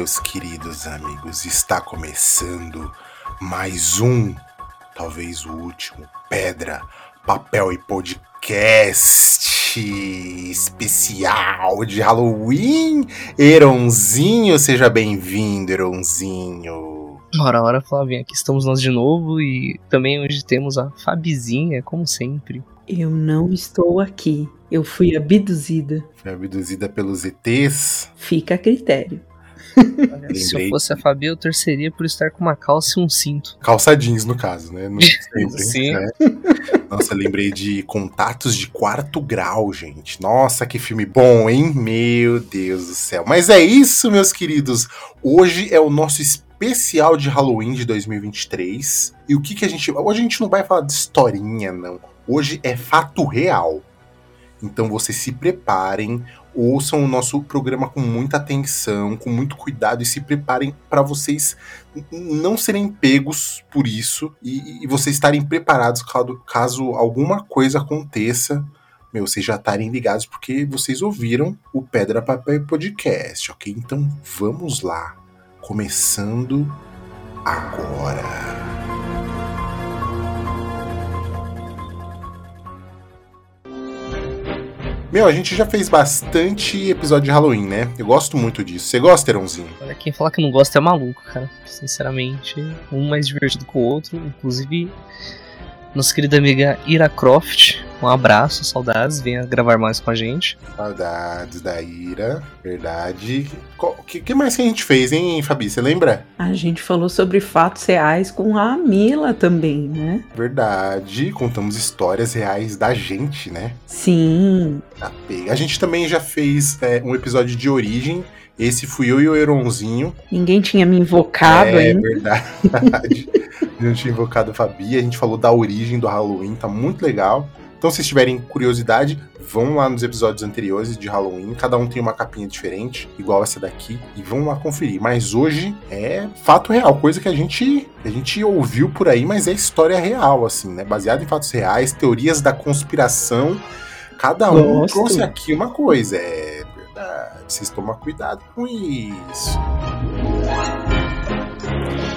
meus queridos amigos, está começando mais um, talvez o último, Pedra, Papel e Podcast especial de Halloween. Eronzinho, seja bem-vindo, Eronzinho. Ora, ora, Flavinha, aqui estamos nós de novo e também hoje temos a Fabizinha, como sempre. Eu não estou aqui. Eu fui abduzida. Foi abduzida pelos ETs. Fica a critério. Olha, se eu fosse a Fabi, eu torceria por estar com uma calça e um cinto. Calça jeans, no caso, né? Não sempre, Sim. né? Nossa, lembrei de Contatos de Quarto Grau, gente. Nossa, que filme bom, hein? Meu Deus do céu. Mas é isso, meus queridos. Hoje é o nosso especial de Halloween de 2023. E o que que a gente... Hoje a gente não vai falar de historinha, não. Hoje é fato real. Então vocês se preparem, ouçam o nosso programa com muita atenção, com muito cuidado e se preparem para vocês não serem pegos por isso e, e vocês estarem preparados caso, caso alguma coisa aconteça. Meu, vocês já estarem ligados porque vocês ouviram o Pedra Papel Podcast, ok? Então vamos lá, começando agora. Meu, a gente já fez bastante episódio de Halloween, né? Eu gosto muito disso. Você gosta, Eronzinho? Olha, quem falar que não gosta é maluco, cara. Sinceramente, um mais divertido que o outro. Inclusive, nossa querida amiga Ira Croft, um abraço, saudades, venha gravar mais com a gente. Saudades da Ira, verdade. O que, que mais que a gente fez, hein, Fabi? Você lembra? A gente falou sobre fatos reais com a Mila também, né? Verdade. Contamos histórias reais da gente, né? Sim. Pega. A gente também já fez é, um episódio de origem. Esse fui eu e o Eronzinho. Ninguém tinha me invocado é ainda. verdade. Não tinha invocado a Fabi. A gente falou da origem do Halloween, tá muito legal. Então, se tiverem curiosidade, vão lá nos episódios anteriores de Halloween. Cada um tem uma capinha diferente, igual essa daqui, e vão lá conferir. Mas hoje é fato real, coisa que a gente, a gente ouviu por aí, mas é história real, assim, né? Baseado em fatos reais, teorias da conspiração. Cada um Gosto. trouxe aqui uma coisa. É verdade. Vocês tomam cuidado com isso.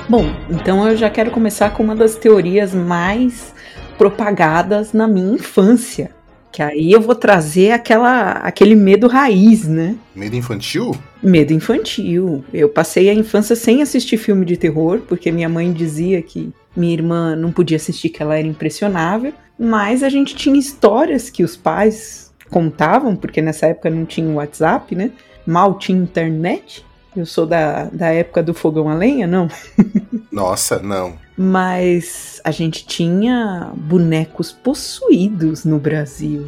Bom, então eu já quero começar com uma das teorias mais propagadas na minha infância. Que aí eu vou trazer aquela, aquele medo raiz, né? Medo infantil? Medo infantil. Eu passei a infância sem assistir filme de terror, porque minha mãe dizia que minha irmã não podia assistir, que ela era impressionável. Mas a gente tinha histórias que os pais contavam, porque nessa época não tinha WhatsApp, né? Mal tinha internet. Eu sou da, da época do fogão a lenha, não. Nossa, não. Mas a gente tinha bonecos possuídos no Brasil.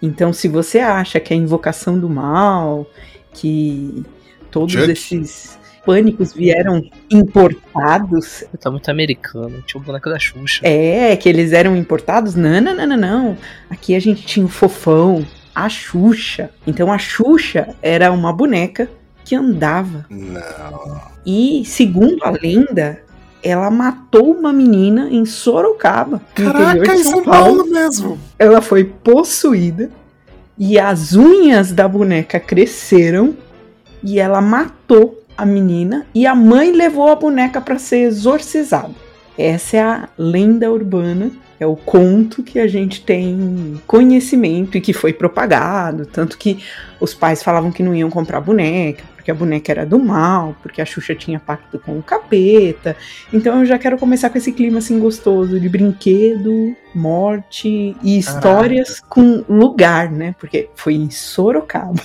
Então, se você acha que a invocação do mal, que todos Chuck? esses pânicos vieram importados, Tá muito americano, tinha o boneco da Xuxa. é, que eles eram importados, não, não, não, não, não. Aqui a gente tinha o fofão, a Xuxa. Então, a Xuxa era uma boneca que andava Não. E, segundo a lenda, ela matou uma menina em Sorocaba, Caraca, em São Paulo mesmo. Ela foi possuída e as unhas da boneca cresceram e ela matou a menina e a mãe levou a boneca para ser exorcizada. Essa é a lenda urbana, é o conto que a gente tem conhecimento e que foi propagado, tanto que os pais falavam que não iam comprar boneca, porque a boneca era do mal, porque a Xuxa tinha pacto com o capeta. Então eu já quero começar com esse clima assim gostoso de brinquedo, morte e histórias com lugar, né? Porque foi em Sorocaba.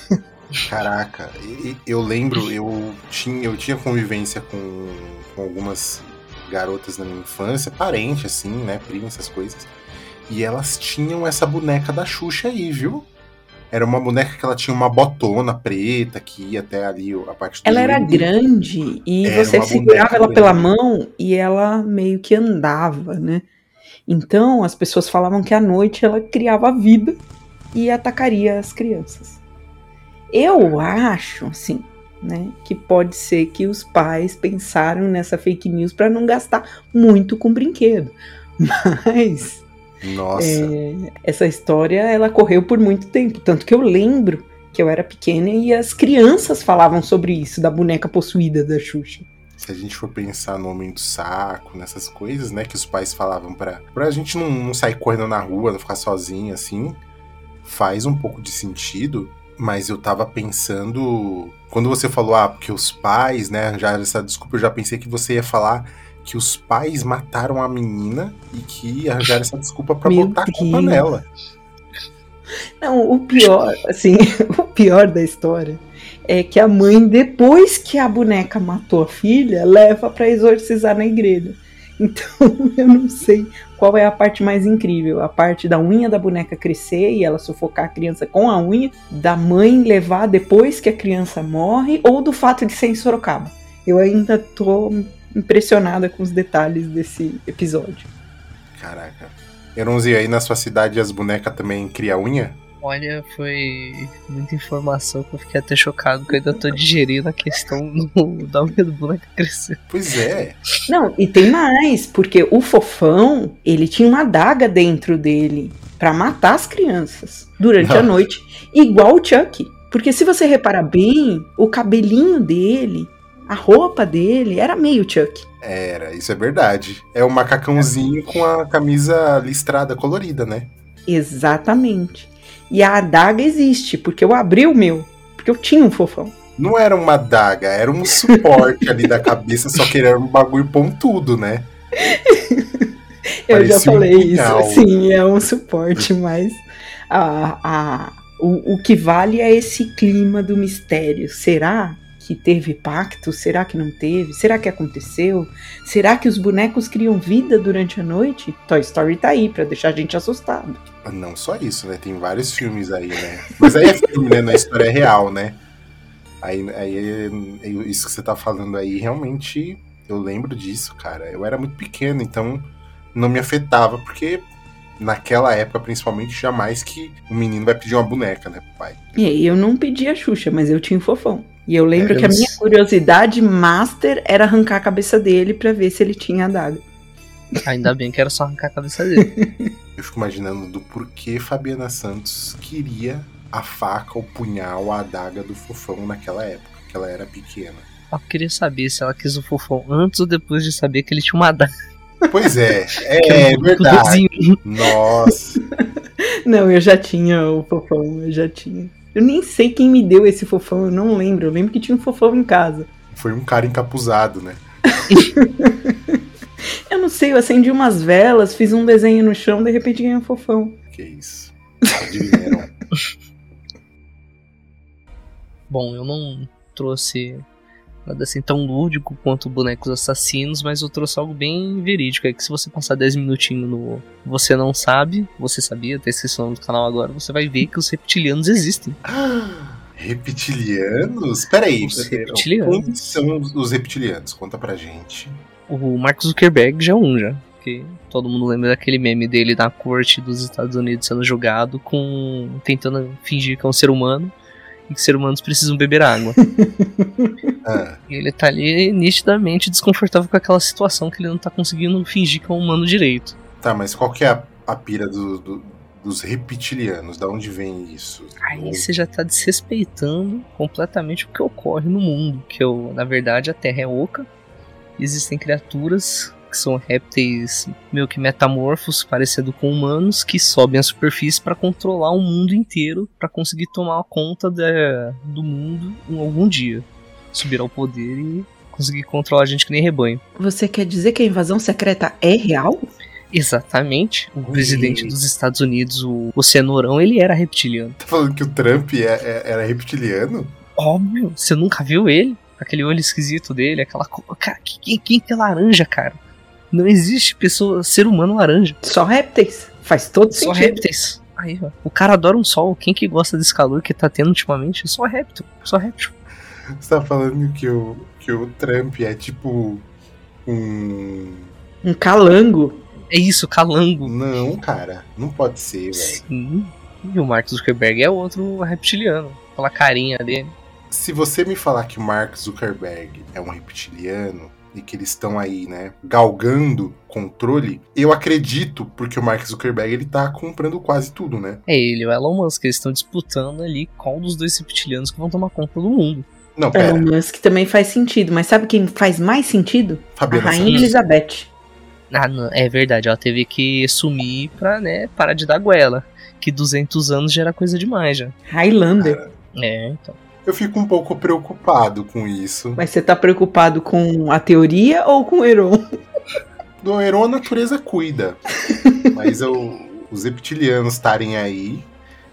Caraca, eu lembro, eu tinha, eu tinha convivência com, com algumas garotas na minha infância, parente, assim, né, prima, essas coisas. E elas tinham essa boneca da Xuxa aí, viu? Era uma boneca que ela tinha uma botona preta que ia até ali a parte do Ela era grande e Era você segurava ela pela grande. mão e ela meio que andava, né? Então as pessoas falavam que à noite ela criava vida e atacaria as crianças. Eu acho, assim, né, que pode ser que os pais pensaram nessa fake news para não gastar muito com brinquedo. Mas Nossa, é, essa história ela correu por muito tempo, tanto que eu lembro que eu era pequena e as crianças falavam sobre isso, da boneca possuída da Xuxa. Se a gente for pensar no Homem do Saco, nessas coisas, né, que os pais falavam pra, pra gente não, não sair correndo na rua, não ficar sozinho assim, faz um pouco de sentido, mas eu tava pensando. Quando você falou, ah, porque os pais, né, já essa desculpa, eu já pensei que você ia falar que os pais mataram a menina e que arranjaram essa desculpa para botar a culpa nela. Não, o pior, assim, o pior da história é que a mãe, depois que a boneca matou a filha, leva para exorcizar na igreja. Então, eu não sei qual é a parte mais incrível. A parte da unha da boneca crescer e ela sufocar a criança com a unha, da mãe levar depois que a criança morre, ou do fato de ser em Sorocaba. Eu ainda tô impressionada com os detalhes desse episódio. Caraca. Eronzi, aí na sua cidade as bonecas também criam unha? Olha, foi muita informação que eu fiquei até chocado, que eu ainda tô digerindo a questão do, da do boneco crescer. Pois é. Não, e tem mais, porque o fofão, ele tinha uma adaga dentro dele para matar as crianças durante Não. a noite, igual o Chuck. Porque se você reparar bem, o cabelinho dele a roupa dele era meio Chuck. Era, isso é verdade. É o macacãozinho com a camisa listrada colorida, né? Exatamente. E a adaga existe, porque eu abri o meu, porque eu tinha um fofão. Não era uma adaga, era um suporte ali da cabeça, só que era um bagulho pontudo, né? eu Parecia já falei um isso, sim, é um suporte, mas a, a, o, o que vale é esse clima do mistério. Será que teve pacto? Será que não teve? Será que aconteceu? Será que os bonecos criam vida durante a noite? Toy Story tá aí para deixar a gente assustado. Não só isso, né? Tem vários filmes aí, né? Mas aí é filme, né? Na história é real, né? Aí, aí isso que você tá falando aí, realmente eu lembro disso, cara. Eu era muito pequeno, então não me afetava, porque naquela época, principalmente, jamais que o menino vai pedir uma boneca, né, pai. E eu não pedi a Xuxa, mas eu tinha um fofão. E eu lembro é, que a minha curiosidade master era arrancar a cabeça dele para ver se ele tinha a. Ainda bem que era só arrancar a cabeça dele. eu fico imaginando do porquê Fabiana Santos queria a faca, o punhal, a adaga do fofão naquela época, que ela era pequena. Eu queria saber se ela quis o fofão antes ou depois de saber que ele tinha uma adaga. Pois é, é, é verdade. Nossa. Não, eu já tinha o fofão, eu já tinha. Eu nem sei quem me deu esse fofão, eu não lembro. Eu lembro que tinha um fofão em casa. Foi um cara encapuzado, né? Eu não sei, eu acendi umas velas, fiz um desenho no chão, de repente ganhei um fofão. Que isso. Adivinharam. Bom, eu não trouxe nada assim tão lúdico quanto bonecos assassinos, mas eu trouxe algo bem verídico. É que se você passar 10 minutinhos no Você Não Sabe, você sabia, tem inscrição do canal agora, você vai ver que os reptilianos existem. reptilianos? Peraí, os reptilianos. Quem são os reptilianos? Conta pra gente. O Mark Zuckerberg já é um, já. Que todo mundo lembra daquele meme dele na corte dos Estados Unidos sendo julgado com tentando fingir que é um ser humano e que seres humanos precisam beber água. ah. E ele tá ali nitidamente desconfortável com aquela situação que ele não tá conseguindo fingir que é um humano direito. Tá, mas qual que é a, a pira do, do, dos reptilianos? Da onde vem isso? Aí você já tá desrespeitando completamente o que ocorre no mundo. Que eu, na verdade a Terra é oca. Existem criaturas que são répteis meio que metamorfos, parecendo com humanos, que sobem à superfície para controlar o mundo inteiro, para conseguir tomar conta de, do mundo em algum dia. Subir ao poder e conseguir controlar a gente que nem rebanho. Você quer dizer que a invasão secreta é real? Exatamente. O presidente dos Estados Unidos, o, o Cenourão, ele era reptiliano. Tá falando que o Trump é, é, era reptiliano? Óbvio. Você nunca viu ele? Aquele olho esquisito dele, aquela. Cara, quem, quem que é laranja, cara? Não existe pessoa, ser humano laranja. Só répteis. Faz todo Só sentido. Só répteis. Aí, ó. O cara adora um sol. Quem que gosta desse calor que tá tendo ultimamente? Só réptil. Só réptil. Você tá falando que o, que o Trump é tipo um. Um calango. É isso, calango. Não, cara. Não pode ser, velho. Sim. E o Mark Zuckerberg é outro reptiliano. Aquela carinha dele. Se você me falar que o Mark Zuckerberg é um reptiliano, e que eles estão aí, né, galgando controle, eu acredito, porque o Mark Zuckerberg ele tá comprando quase tudo, né? É ele e o Elon Musk, eles estão disputando ali qual dos dois reptilianos que vão tomar conta do mundo. Não, pera. Elon Musk também faz sentido, mas sabe quem faz mais sentido? Fabiana a Rainha Santos. Elizabeth. Ah, não, é verdade, ela teve que sumir pra, né, parar de dar goela. Que 200 anos já era coisa demais já. Highlander. É, então. Eu fico um pouco preocupado com isso. Mas você tá preocupado com a teoria ou com o Heron? Do Heron a natureza cuida. Mas eu- os reptilianos estarem aí.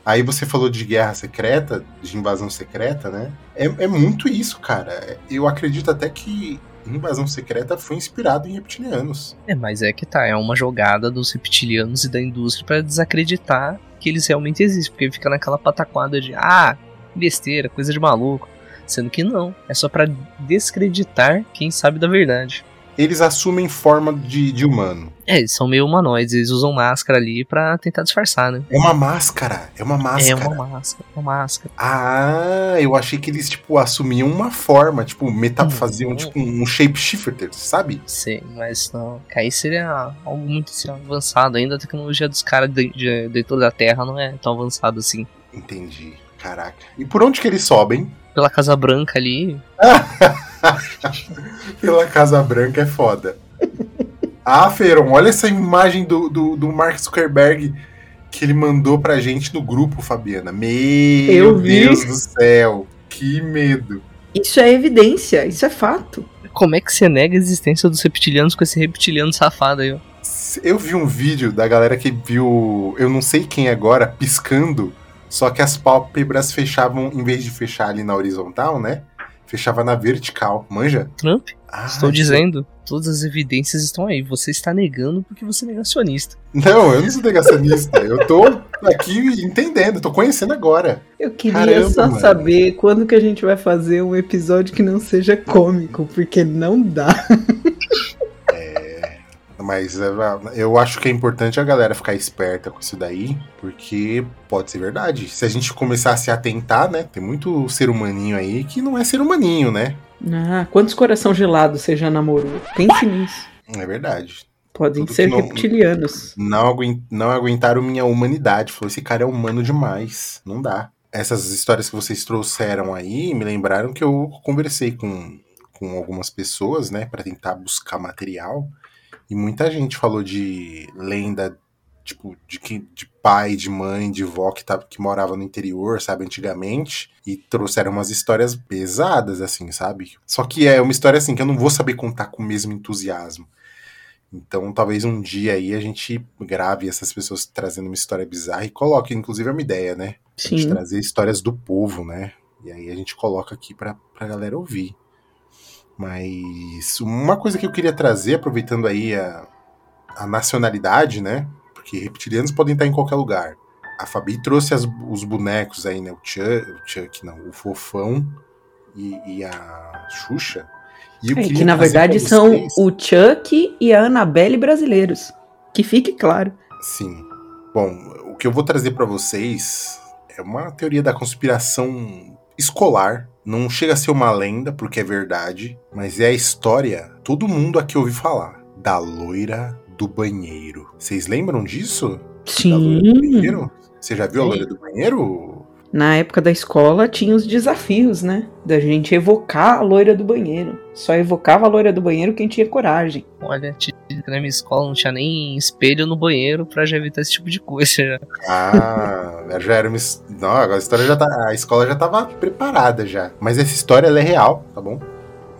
Aí você falou de guerra secreta, de invasão secreta, né? É, é muito isso, cara. Eu acredito até que invasão secreta foi inspirado em reptilianos. É, mas é que tá, é uma jogada dos reptilianos e da indústria pra desacreditar que eles realmente existem, porque fica naquela pataquada de ah, besteira, coisa de maluco. Sendo que não, é só pra descreditar quem sabe da verdade. Eles assumem forma de, de humano. É, eles são meio humanoides, eles usam máscara ali pra tentar disfarçar, né? É uma máscara. É uma máscara. É uma máscara, uma máscara. Ah, eu achei que eles, tipo, assumiam uma forma, tipo, meta faziam, tipo, um shapeshifter, sabe? Sei, mas não. Aí seria algo muito assim, avançado. Ainda a tecnologia dos caras de- de- dentro da Terra não é tão avançada assim. Entendi. Caraca. E por onde que eles sobem? Pela Casa Branca ali, Pela Casa Branca é foda. Ah, Feron, olha essa imagem do, do, do Mark Zuckerberg que ele mandou pra gente no grupo, Fabiana. Meu Eu vi. Deus do céu. Que medo. Isso é evidência, isso é fato. Como é que você nega a existência dos reptilianos com esse reptiliano safado aí, ó? Eu vi um vídeo da galera que viu, eu não sei quem agora, piscando, só que as pálpebras fechavam, em vez de fechar ali na horizontal, né? Fechava na vertical. Manja? Trump? Ah, Estou dizendo, todas as evidências estão aí. Você está negando porque você é negacionista. Não, eu não sou negacionista. eu tô aqui entendendo, tô conhecendo agora. Eu queria Caramba, só mano. saber quando que a gente vai fazer um episódio que não seja cômico, porque não dá. Mas é, eu acho que é importante a galera ficar esperta com isso daí, porque pode ser verdade. Se a gente começar a se atentar, né? Tem muito ser humaninho aí que não é ser humaninho, né? Ah, quantos coração gelados você já namorou? Pense nisso. É verdade. Podem Tudo ser não- reptilianos. Não, aguen- não aguentaram minha humanidade. Falou, esse cara é humano demais. Não dá. Essas histórias que vocês trouxeram aí me lembraram que eu conversei com, com algumas pessoas, né, Pra tentar buscar material. E muita gente falou de lenda, tipo, de, que, de pai, de mãe, de vó que, tava, que morava no interior, sabe, antigamente. E trouxeram umas histórias pesadas, assim, sabe? Só que é uma história, assim, que eu não vou saber contar com o mesmo entusiasmo. Então, talvez um dia aí a gente grave essas pessoas trazendo uma história bizarra e coloque, inclusive, é uma ideia, né? A gente Sim. trazer histórias do povo, né? E aí a gente coloca aqui pra, pra galera ouvir. Mas uma coisa que eu queria trazer, aproveitando aí a, a nacionalidade, né? Porque reptilianos podem estar em qualquer lugar. A Fabi trouxe as- os bonecos aí, né? O Chuck, o Chuck não, o Fofão e, e a Xuxa. E É, que na verdade são o Chuck e a Annabelle brasileiros. Que fique claro. Sim. Bom, o que eu vou trazer pra vocês é uma teoria da conspiração escolar. Não chega a ser uma lenda, porque é verdade, mas é a história, todo mundo aqui ouviu falar, da loira do banheiro. Vocês lembram disso? Da loira do Sim. banheiro? Você já viu a Sim. loira do banheiro? Na época da escola tinha os desafios, né? Da gente evocar a loira do banheiro. Só evocava a loira do banheiro quem tinha coragem. Olha, na minha escola não tinha nem espelho no banheiro pra já evitar esse tipo de coisa. Já. Ah, já era uma. Não, a história já tá. A escola já tava preparada já. Mas essa história ela é real, tá bom?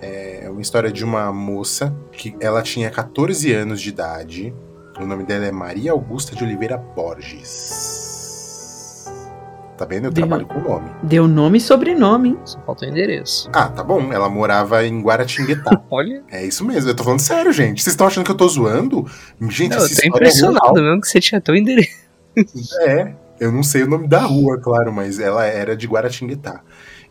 É uma história de uma moça que ela tinha 14 anos de idade. O nome dela é Maria Augusta de Oliveira Borges. Tá vendo? Eu Deu. trabalho com o nome. Deu nome e sobrenome, hein? Só falta o endereço. Ah, tá bom. Ela morava em Guaratinguetá. Olha, é isso mesmo, eu tô falando sério, gente. Vocês estão achando que eu tô zoando? Gente, não, essa eu tô é impressionado real. mesmo que você tinha o endereço. É, eu não sei o nome da rua, claro, mas ela era de Guaratinguetá.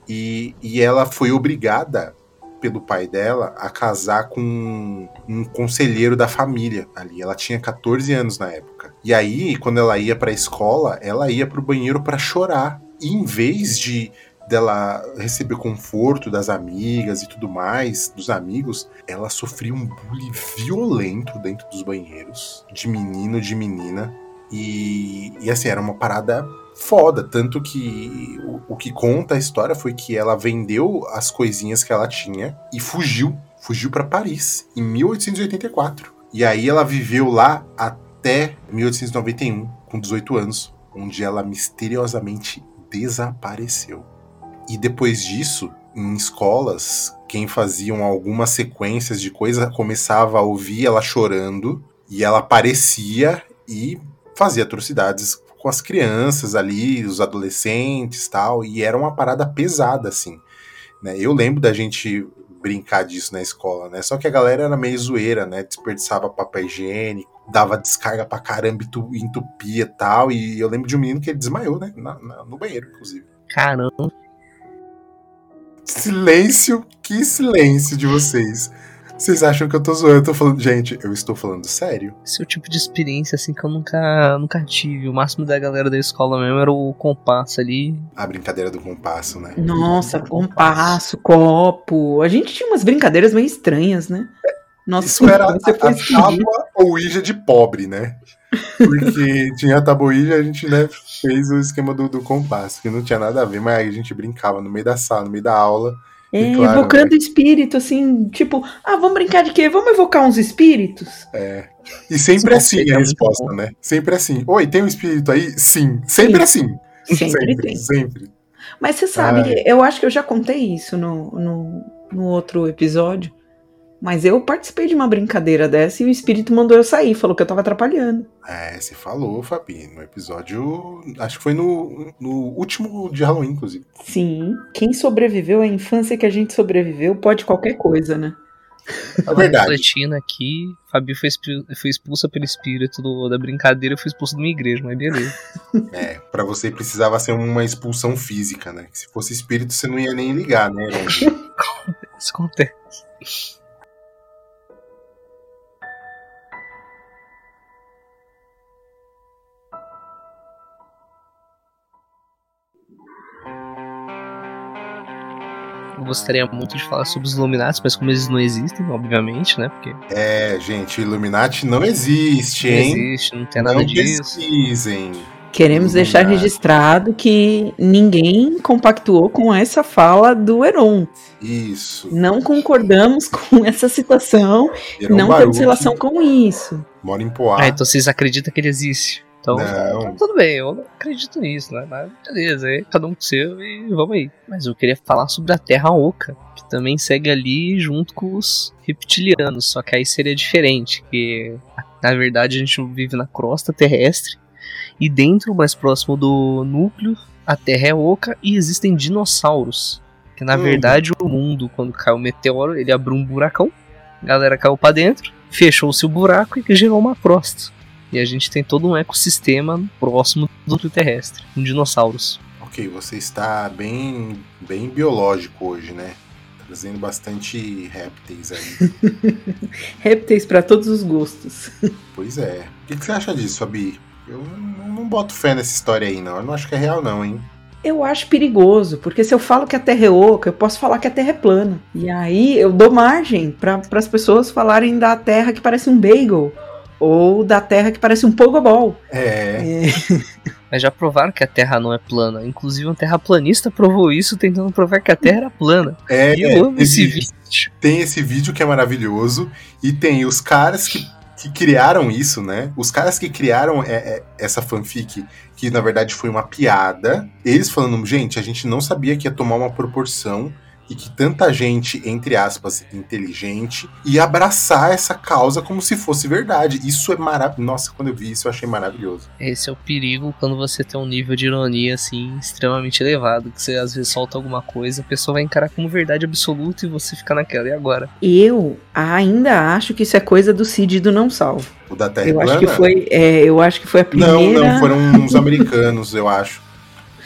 E, e ela foi obrigada pelo pai dela a casar com um conselheiro da família ali. Ela tinha 14 anos na época. E aí, quando ela ia pra escola, ela ia pro banheiro pra chorar. E em vez de, dela receber conforto das amigas e tudo mais, dos amigos, ela sofria um bullying violento dentro dos banheiros, de menino, de menina. E, e assim, era uma parada foda. Tanto que o, o que conta a história foi que ela vendeu as coisinhas que ela tinha e fugiu. Fugiu para Paris, em 1884. E aí ela viveu lá até 1891, com 18 anos, onde ela misteriosamente desapareceu. E depois disso, em escolas, quem faziam algumas sequências de coisa começava a ouvir ela chorando e ela aparecia e fazia atrocidades com as crianças ali, os adolescentes tal, e era uma parada pesada, assim. Né? Eu lembro da gente brincar disso na escola, né? Só que a galera era meio zoeira, né? Desperdiçava papel higiênico, dava descarga pra caramba, entupia e tal. E eu lembro de um menino que ele desmaiou, né? Na, na, no banheiro, inclusive. Caramba. Silêncio, que silêncio de vocês. Vocês acham que eu tô zoando? Eu tô falando, gente, eu estou falando sério. Esse é o tipo de experiência assim que eu nunca, nunca tive. O máximo da galera da escola mesmo era o compasso ali. A brincadeira do compasso, né? Nossa, compasso, copo. A gente tinha umas brincadeiras meio estranhas, né? Nossa, Isso era a, a tábua ou ija de pobre, né? Porque tinha a tabuíja a gente né, fez o esquema do, do compasso, que não tinha nada a ver, mas a gente brincava no meio da sala, no meio da aula. É, claro, evocando né? espírito, assim, tipo, ah, vamos brincar de quê? Vamos evocar uns espíritos? É. E sempre assim a resposta, né? Sempre assim. Oi, tem um espírito aí? Sim. Sempre Sim. assim. Sempre, sempre tem. Sempre. Mas você sabe, Ai. eu acho que eu já contei isso no, no, no outro episódio. Mas eu participei de uma brincadeira dessa e o espírito mandou eu sair, falou que eu tava atrapalhando. É, você falou, Fabi, no episódio. Acho que foi no, no último de Halloween, inclusive. Sim. Quem sobreviveu à infância que a gente sobreviveu pode qualquer coisa, né? É verdade. Refletindo aqui, Fabi foi, foi expulsa pelo espírito do, da brincadeira e foi expulsa de uma igreja, mas beleza. É, pra você precisava ser uma expulsão física, né? Se fosse espírito, você não ia nem ligar, né? Isso acontece. Gostaria muito de falar sobre os Illuminati, mas como eles não existem, obviamente, né? Porque... É, gente, Illuminati não existe, hein? Não existe, não tem nada não disso. Pesquisem. Queremos deixar registrado que ninguém compactuou com essa fala do Heron. Isso. Não concordamos com essa citação, Heron não temos relação com isso. Mora em Poá. Ah, então vocês acreditam que ele existe? Então, então, tudo bem, eu acredito nisso, né? Mas beleza, aí cada um com seu e vamos aí. Mas eu queria falar sobre a Terra Oca, que também segue ali junto com os reptilianos, só que aí seria diferente, que na verdade a gente vive na crosta terrestre e dentro, mais próximo do núcleo, a Terra é oca e existem dinossauros. Que na hum. verdade o mundo, quando caiu o meteoro, ele abriu um buracão, a galera caiu para dentro, fechou-se o buraco e gerou uma crosta. E a gente tem todo um ecossistema próximo do terrestre, com dinossauros. Ok, você está bem, bem biológico hoje, né? Trazendo bastante répteis aí. répteis para todos os gostos. Pois é. O que, que você acha disso, Fabi? Eu não, não boto fé nessa história aí, não. Eu não acho que é real, não, hein? Eu acho perigoso, porque se eu falo que a Terra é oca, eu posso falar que a Terra é plana. E aí eu dou margem para as pessoas falarem da Terra que parece um bagel ou da Terra que parece um pogobol. É. é. Mas já provaram que a Terra não é plana. Inclusive um terraplanista provou isso tentando provar que a Terra era plana. É, e eu amo esse vídeo. Tem esse vídeo que é maravilhoso e tem os caras que, que criaram isso, né? Os caras que criaram é, é, essa fanfic, que na verdade foi uma piada. Eles falando, gente, a gente não sabia que ia tomar uma proporção e que tanta gente, entre aspas, inteligente, ia abraçar essa causa como se fosse verdade. Isso é maravilhoso. Nossa, quando eu vi isso, eu achei maravilhoso. Esse é o perigo quando você tem um nível de ironia, assim, extremamente elevado. Que você às vezes solta alguma coisa, a pessoa vai encarar como verdade absoluta e você fica naquela. E agora? Eu ainda acho que isso é coisa do Cid do Não Salvo. O da Terra eu plana? acho que foi, é, eu acho que foi a primeira. Não, não, foram uns americanos, eu acho.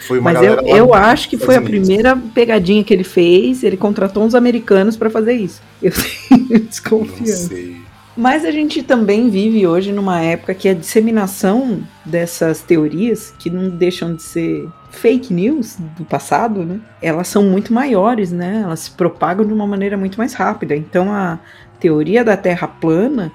Foi uma Mas eu, eu acho que foi a primeira pegadinha que ele fez. Ele contratou uns americanos para fazer isso. Eu tenho desconfiança. Mas a gente também vive hoje numa época que a disseminação dessas teorias, que não deixam de ser fake news do passado, né? Elas são muito maiores, né? Elas se propagam de uma maneira muito mais rápida. Então a teoria da Terra plana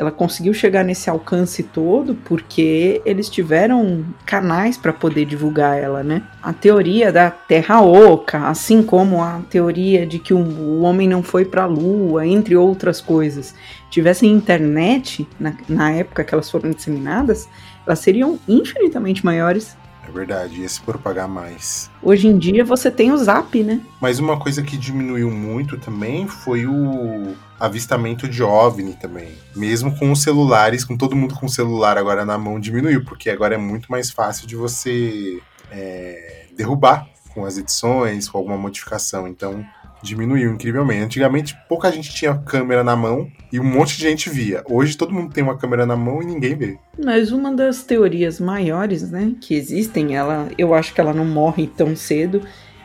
ela conseguiu chegar nesse alcance todo porque eles tiveram canais para poder divulgar ela, né? A teoria da Terra Oca, assim como a teoria de que o homem não foi para a Lua, entre outras coisas, tivessem internet na, na época que elas foram disseminadas, elas seriam infinitamente maiores é verdade, ia se propagar mais. Hoje em dia você tem o Zap, né? Mas uma coisa que diminuiu muito também foi o avistamento de OVNI também. Mesmo com os celulares, com todo mundo com o celular agora na mão, diminuiu, porque agora é muito mais fácil de você é, derrubar com as edições, com alguma modificação. Então, diminuiu incrivelmente. Antigamente, pouca gente tinha câmera na mão e um monte de gente via. Hoje, todo mundo tem uma câmera na mão e ninguém vê. Mas uma das teorias maiores, né, que existem, ela, eu acho que ela não morre tão cedo,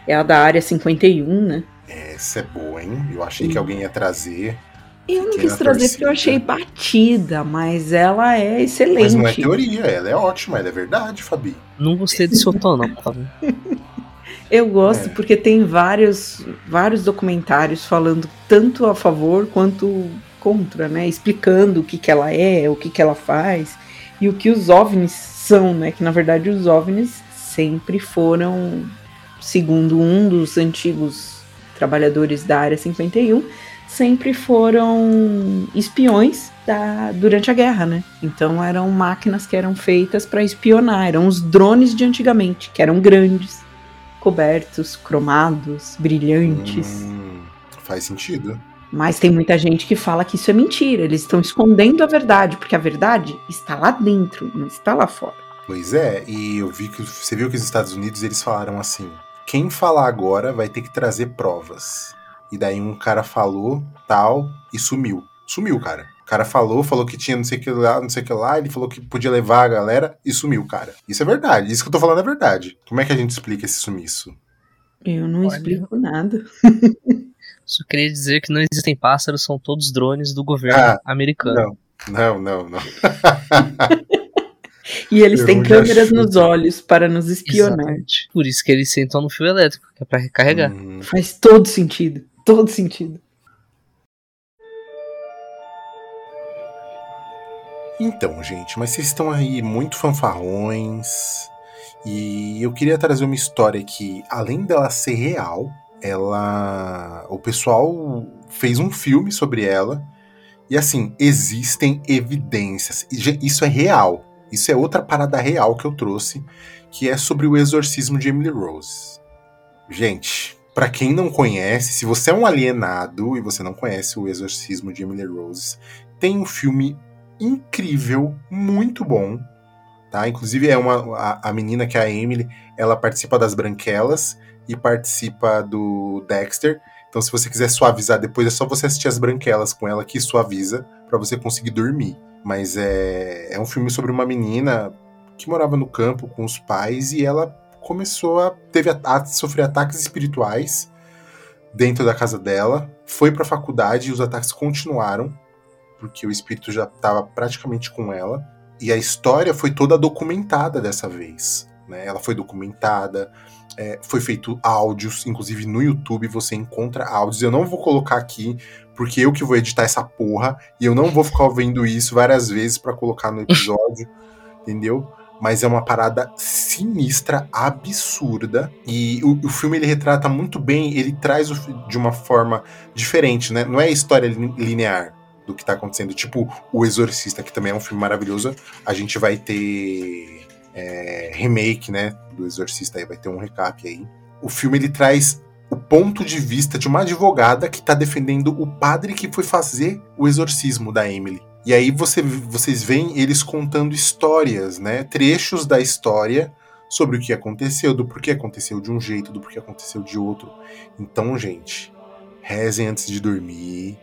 é a da Área 51, né? Essa é boa, hein? Eu achei que alguém ia trazer. Eu não quis trazer torcida. porque eu achei batida, mas ela é excelente. Mas não é teoria, ela é ótima, ela é verdade, Fabi. Não gostei do seu tom, não, Fabi. Eu gosto é. porque tem vários, vários documentários falando tanto a favor quanto contra, né? Explicando o que, que ela é, o que, que ela faz e o que os OVNIs são, né? Que na verdade os OVNIs sempre foram, segundo um dos antigos trabalhadores da Área 51, sempre foram espiões da, durante a guerra, né? Então eram máquinas que eram feitas para espionar, eram os drones de antigamente, que eram grandes cobertos, cromados, brilhantes. Hum, faz sentido. Mas tem muita gente que fala que isso é mentira. Eles estão escondendo a verdade, porque a verdade está lá dentro, não está lá fora. Pois é, e eu vi que você viu que os Estados Unidos eles falaram assim: quem falar agora vai ter que trazer provas. E daí um cara falou tal e sumiu. Sumiu, cara. O cara falou, falou que tinha não sei o que lá, não sei o que lá, ele falou que podia levar a galera e sumiu, cara. Isso é verdade, isso que eu tô falando é verdade. Como é que a gente explica esse sumiço? Eu não Olha. explico nada. Só queria dizer que não existem pássaros, são todos drones do governo ah, americano. Não, não, não. não. e eles eu têm câmeras nos olhos para nos espionar. Exatamente. Por isso que eles sentam no fio elétrico, que é para recarregar. Hum. Faz todo sentido. Todo sentido. Então, gente, mas vocês estão aí muito fanfarrões. E eu queria trazer uma história que, além dela ser real, ela. O pessoal fez um filme sobre ela. E assim, existem evidências. Isso é real. Isso é outra parada real que eu trouxe, que é sobre o exorcismo de Emily Rose. Gente, para quem não conhece, se você é um alienado e você não conhece o exorcismo de Emily Rose, tem um filme incrível, muito bom. Tá? Inclusive é uma a, a menina que é a Emily, ela participa das Branquelas e participa do Dexter. Então se você quiser suavizar depois é só você assistir as Branquelas com ela que suaviza para você conseguir dormir. Mas é, é um filme sobre uma menina que morava no campo com os pais e ela começou a teve a, a sofrer ataques espirituais dentro da casa dela, foi para a faculdade e os ataques continuaram porque o espírito já estava praticamente com ela. E a história foi toda documentada dessa vez. Né? Ela foi documentada, é, foi feito áudios, inclusive no YouTube você encontra áudios. Eu não vou colocar aqui, porque eu que vou editar essa porra, e eu não vou ficar ouvindo isso várias vezes para colocar no episódio, entendeu? Mas é uma parada sinistra, absurda. E o, o filme ele retrata muito bem, ele traz de uma forma diferente, né? Não é história linear do que tá acontecendo. Tipo, O Exorcista, que também é um filme maravilhoso. A gente vai ter é, remake, né? Do Exorcista aí, vai ter um recap aí. O filme ele traz o ponto de vista de uma advogada que tá defendendo o padre que foi fazer o exorcismo da Emily. E aí você, vocês veem eles contando histórias, né? Trechos da história sobre o que aconteceu, do porquê aconteceu de um jeito, do porquê aconteceu de outro. Então, gente, rezem antes de dormir,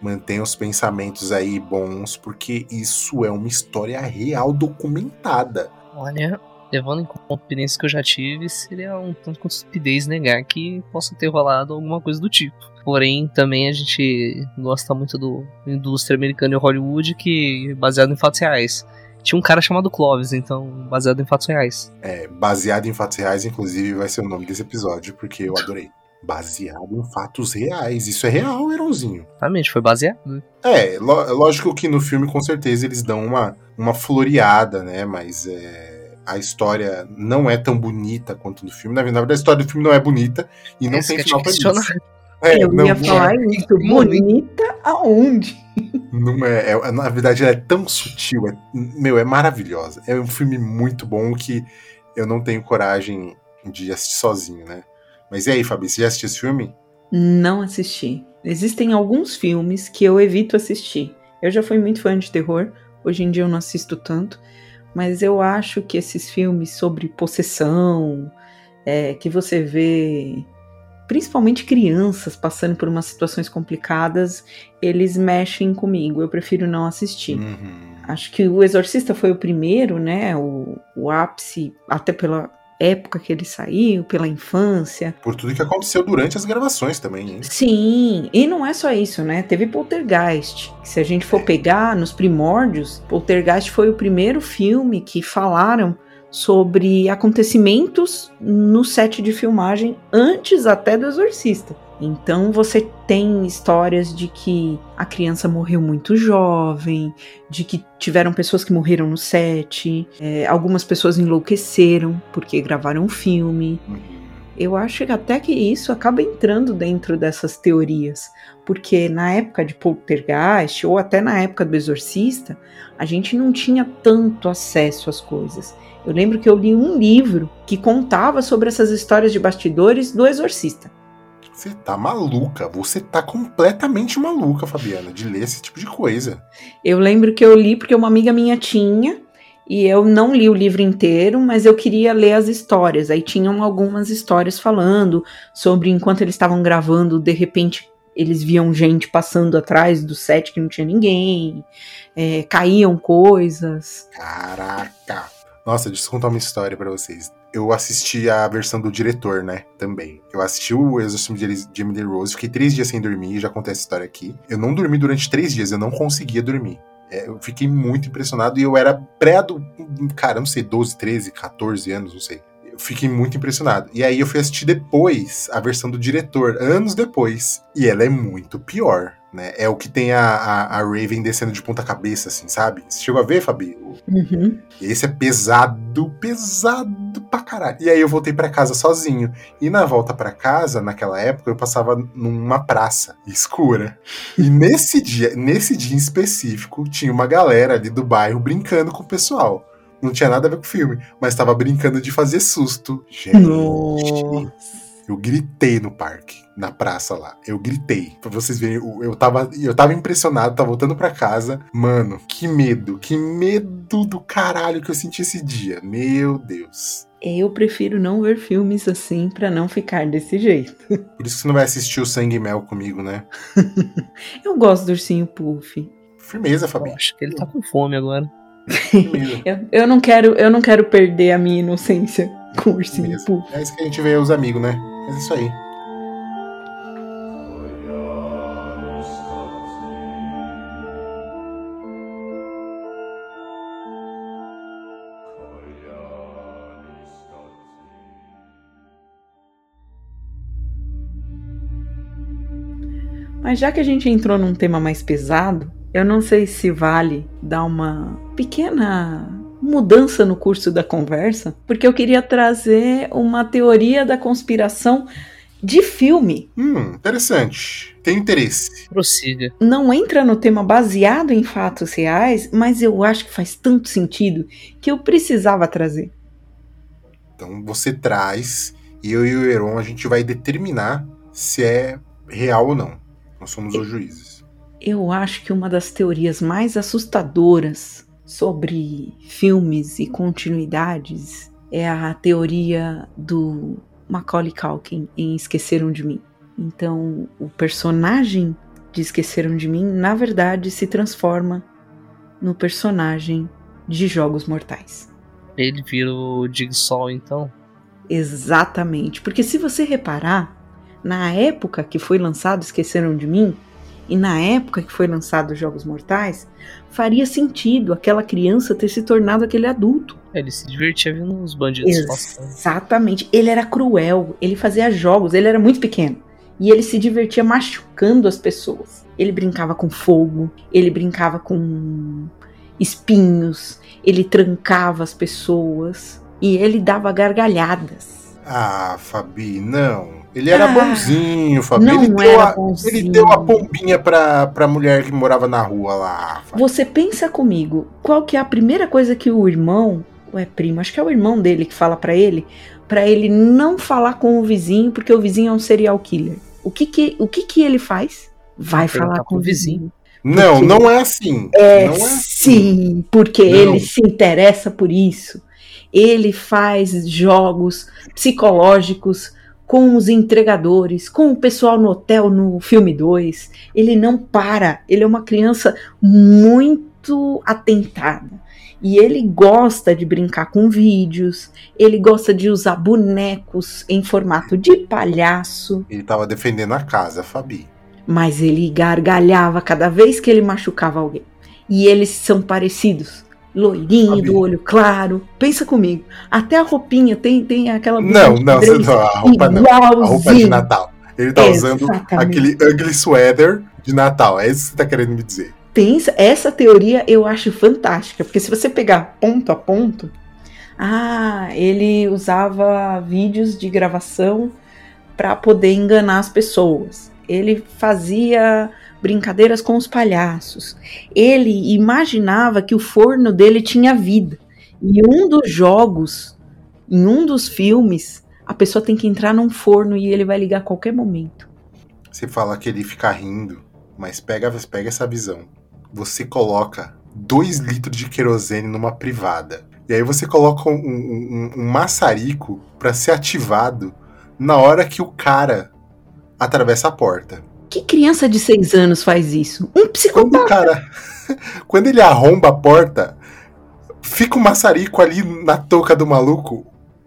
Mantenha os pensamentos aí bons, porque isso é uma história real documentada. Olha, levando em conta a experiência que eu já tive, seria um tanto quanto estupidez negar que possa ter rolado alguma coisa do tipo. Porém, também a gente gosta muito do indústria americana e Hollywood, que baseado em fatos reais. Tinha um cara chamado Clovis, então, baseado em fatos reais. É, baseado em fatos reais, inclusive, vai ser o nome desse episódio, porque eu adorei. Baseado em fatos reais. Isso é real, Heronzinho. Exatamente, foi baseado. É, lógico que no filme, com certeza, eles dão uma, uma floreada, né? Mas é, a história não é tão bonita quanto no filme. Na verdade, a história do filme não é bonita e não Essa tem é final feliz. questionar. É, eu não, ia não falar é, isso. Bonita aonde? não é, é- Na verdade, ela é tão sutil. É, meu, é maravilhosa. É um filme muito bom que eu não tenho coragem de assistir sozinho, né? Mas e aí, Fabi, você já assistiu esse filme? Não assisti. Existem alguns filmes que eu evito assistir. Eu já fui muito fã de terror, hoje em dia eu não assisto tanto, mas eu acho que esses filmes sobre possessão, é, que você vê principalmente crianças passando por umas situações complicadas, eles mexem comigo. Eu prefiro não assistir. Uhum. Acho que o Exorcista foi o primeiro, né? O, o ápice, até pela época que ele saiu, pela infância. Por tudo que aconteceu durante as gravações também, hein? Sim, e não é só isso, né? Teve Poltergeist. Se a gente for pegar nos primórdios, Poltergeist foi o primeiro filme que falaram sobre acontecimentos no set de filmagem antes até do Exorcista. Então você tem histórias de que a criança morreu muito jovem, de que tiveram pessoas que morreram no set, é, algumas pessoas enlouqueceram porque gravaram um filme. Eu acho que até que isso acaba entrando dentro dessas teorias, porque na época de Poltergeist ou até na época do Exorcista, a gente não tinha tanto acesso às coisas. Eu lembro que eu li um livro que contava sobre essas histórias de bastidores do Exorcista. Você tá maluca. Você tá completamente maluca, Fabiana, de ler esse tipo de coisa. Eu lembro que eu li porque uma amiga minha tinha, e eu não li o livro inteiro, mas eu queria ler as histórias. Aí tinham algumas histórias falando sobre enquanto eles estavam gravando, de repente eles viam gente passando atrás do set que não tinha ninguém, é, caíam coisas. Caraca. Nossa, deixa eu contar uma história pra vocês. Eu assisti a versão do diretor, né? Também. Eu assisti o Exorcismo de Emily Rose, fiquei três dias sem dormir, já contei essa história aqui. Eu não dormi durante três dias, eu não conseguia dormir. É, eu fiquei muito impressionado e eu era pré do. Cara, não sei, 12, 13, 14 anos, não sei. Eu fiquei muito impressionado. E aí eu fui assistir depois a versão do diretor, anos depois. E ela é muito pior, né? É o que tem a, a, a Raven descendo de ponta cabeça, assim, sabe? Você chegou a ver, Fabi? Uhum. Esse é pesado, pesado pra caralho. E aí eu voltei pra casa sozinho. E na volta pra casa, naquela época, eu passava numa praça escura. E nesse dia, nesse dia em específico, tinha uma galera ali do bairro brincando com o pessoal. Não tinha nada a ver com o filme, mas tava brincando de fazer susto. Gente, Nossa. Eu gritei no parque, na praça lá. Eu gritei. Pra vocês verem, eu, eu, tava, eu tava impressionado, tava voltando pra casa. Mano, que medo, que medo do caralho que eu senti esse dia. Meu Deus. Eu prefiro não ver filmes assim pra não ficar desse jeito. Por isso que você não vai assistir o Sangue e Mel comigo, né? Eu gosto do ursinho Puff. Firmeza, Fabi. Eu acho que ele tá com fome agora. Firmeza. Eu, eu não quero, eu não quero perder a minha inocência com o ursinho Firmeza. Puff. É isso que a gente vê os amigos, né? Mas é isso aí. Mas já que a gente entrou num tema mais pesado, eu não sei se vale dar uma pequena mudança no curso da conversa, porque eu queria trazer uma teoria da conspiração de filme. Hum, interessante. Tem interesse. Prossiga. Não entra no tema baseado em fatos reais, mas eu acho que faz tanto sentido que eu precisava trazer. Então você traz e eu e o Heron a gente vai determinar se é real ou não. Nós somos os juízes. Eu acho que uma das teorias mais assustadoras sobre filmes e continuidades é a teoria do Macaulay Culkin em Esqueceram de Mim. Então, o personagem de Esqueceram de Mim, na verdade, se transforma no personagem de Jogos Mortais. Ele vira o Jigsaw, então? Exatamente. Porque se você reparar, na época que foi lançado Esqueceram de Mim, e na época que foi lançado Jogos Mortais, faria sentido aquela criança ter se tornado aquele adulto. Ele se divertia vendo os bandidos passando. Exatamente. Ele era cruel, ele fazia jogos, ele era muito pequeno. E ele se divertia machucando as pessoas. Ele brincava com fogo, ele brincava com espinhos, ele trancava as pessoas e ele dava gargalhadas. Ah, Fabi, não. Ele era Ah, bonzinho, Fabi. não ele, deu era a, bonzinho. ele deu a pombinha pra, pra mulher que morava na rua lá. Você pensa comigo, qual que é a primeira coisa que o irmão, ou é primo, acho que é o irmão dele que fala pra ele, pra ele não falar com o vizinho, porque o vizinho é um serial killer. O que que, o que, que ele faz? Vai Vai perguntar falar com o vizinho. Não, Porque- não é assim. É, não é assim. sim, porque Não. ele se interessa por isso. Ele faz jogos psicológicos com os entregadores, com o pessoal no hotel no filme 2. Ele não para. Ele é uma criança muito atentada. E ele gosta de brincar com vídeos, ele gosta de usar bonecos em formato de palhaço. Ele tava defendendo a casa, Fabi. Mas ele gargalhava cada vez que ele machucava alguém. E eles são parecidos. Loirinho, do olho claro. Pensa comigo. Até a roupinha tem, tem aquela. Não, não, não, a roupa não. A roupa de igualzinho. Natal. Ele tá usando Exatamente. aquele ugly sweater de Natal. É isso que você tá querendo me dizer. Pensa, essa teoria eu acho fantástica, porque se você pegar ponto a ponto, ah, ele usava vídeos de gravação para poder enganar as pessoas. Ele fazia brincadeiras com os palhaços. Ele imaginava que o forno dele tinha vida. E um dos jogos, em um dos filmes, a pessoa tem que entrar num forno e ele vai ligar a qualquer momento. Você fala que ele fica rindo, mas pega, pega essa visão. Você coloca 2 litros de querosene numa privada. E aí você coloca um, um- um- maçarico pra ser ativado na hora que o cara atravessa a porta. Que criança de seis anos faz isso? Um Quando o psicopata. cara. quando ele arromba a porta, fica o maçarico ali na touca do maluco.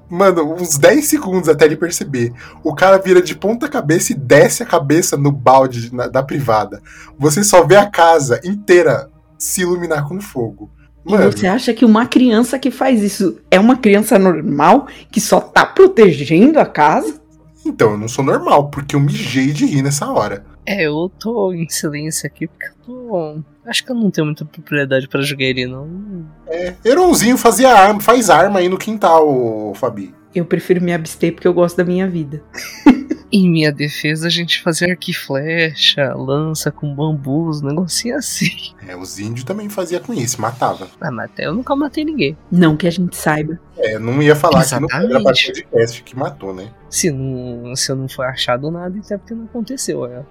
Mano, uns 10 segundos até ele perceber. O cara vira de ponta cabeça e desce a cabeça no balde na- da privada. Você só vê a casa inteira se iluminar com fogo. E Mano, você acha que uma criança que faz isso é uma criança normal que só tá protegendo a casa? então eu não sou normal, porque eu mijei de rir nessa hora. É, eu tô em silêncio aqui porque eu tô. Acho que eu não tenho muita propriedade pra jogar ele, não. É, Heronzinho fazia arma, faz arma aí no quintal, Fabi. Eu prefiro me abster porque eu gosto da minha vida. Em minha defesa, a gente fazia arco e flecha, lança com bambus, um negocinho assim. É, os índios também fazia com isso, matava. Ah, mas até eu nunca matei ninguém. Não que a gente saiba. É, não ia falar que não Exatamente. era parte de podcast que matou, né? Se não, se eu não for achado nada, então é porque não aconteceu. É.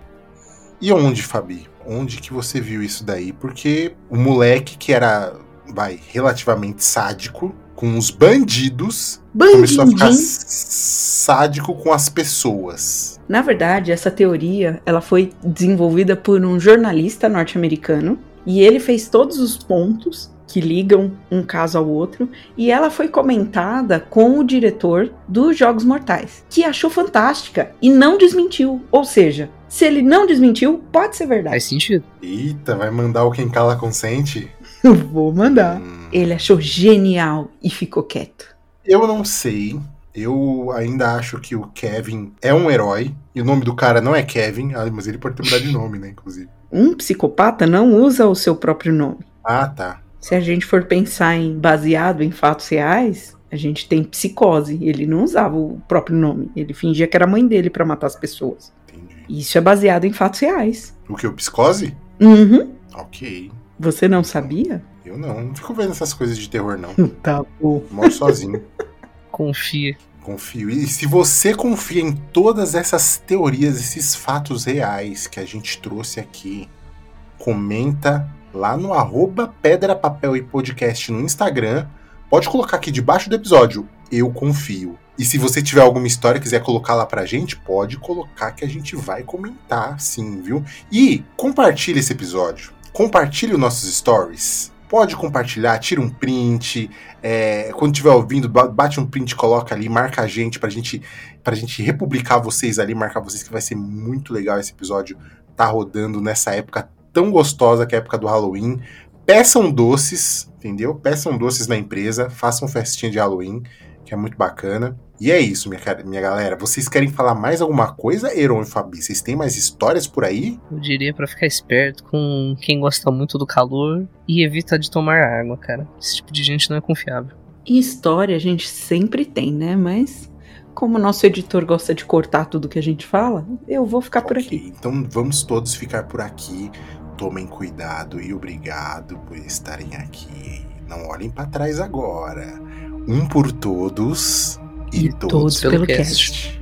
E onde, Fabi? Onde que você viu isso daí? Porque o moleque que era, vai, relativamente sádico com os bandidos, começou a ficar sádico com as pessoas. Na verdade, essa teoria ela foi desenvolvida por um jornalista norte-americano e ele fez todos os pontos que ligam um caso ao outro e ela foi comentada com o diretor dos Jogos Mortais, que achou fantástica e não desmentiu. Ou seja, se ele não desmentiu, pode ser verdade. Faz sentido. Eita, vai mandar o quem cala consente? Vou mandar. Hum, Ele achou genial e ficou quieto. eu não sei. Eu ainda acho que o Kevin é um herói. E o nome do cara não é Kevin. Ah, mas ele pode ter mudado de nome, né? Inclusive. Um psicopata não usa o seu próprio nome. Ah, tá. Se a gente for pensar em baseado em fatos reais, a gente tem psicose. Ele não usava o próprio nome. Ele fingia que era a mãe dele pra matar as pessoas. Isso é baseado em fatos reais. O que? O psicose? Uhum. Ok. Você não sabia? Eu não. Não fico vendo essas coisas de terror, não. Tá bom. Moro sozinho. Confia. Confio. E se você confia em todas essas teorias, esses fatos reais que a gente trouxe aqui, comenta lá no arroba Pedra, Papel e Podcast no Instagram. Pode colocar aqui debaixo do episódio, eu confio. E se você tiver alguma história e quiser colocar lá pra gente, pode colocar que a gente vai comentar, sim, viu? E compartilhe esse episódio. Compartilhe os nossos stories. pode compartilhar, tira um print. É, quando estiver ouvindo, bate um print, coloca ali, marca a gente pra gente, pra gente republicar vocês ali, marcar vocês, que vai ser muito legal esse episódio. Tá rodando nessa época tão gostosa que é a época do Halloween. Peçam doces, entendeu? Peçam doces na empresa, façam festinha de Halloween, que é muito bacana. E é isso, minha, minha galera. Vocês querem falar mais alguma coisa, Heron e Fabi? Vocês têm mais histórias por aí? Eu diria para ficar esperto com quem gosta muito do calor e evita de tomar água, cara. Esse tipo de gente não é confiável. E história a gente sempre tem, né? Mas como o nosso editor gosta de cortar tudo que a gente fala, eu vou ficar okay, por aqui. Então vamos todos ficar por aqui. Tomem cuidado e obrigado por estarem aqui. Não olhem para trás agora. Um por todos e, e todos, todos pelo cast. cast.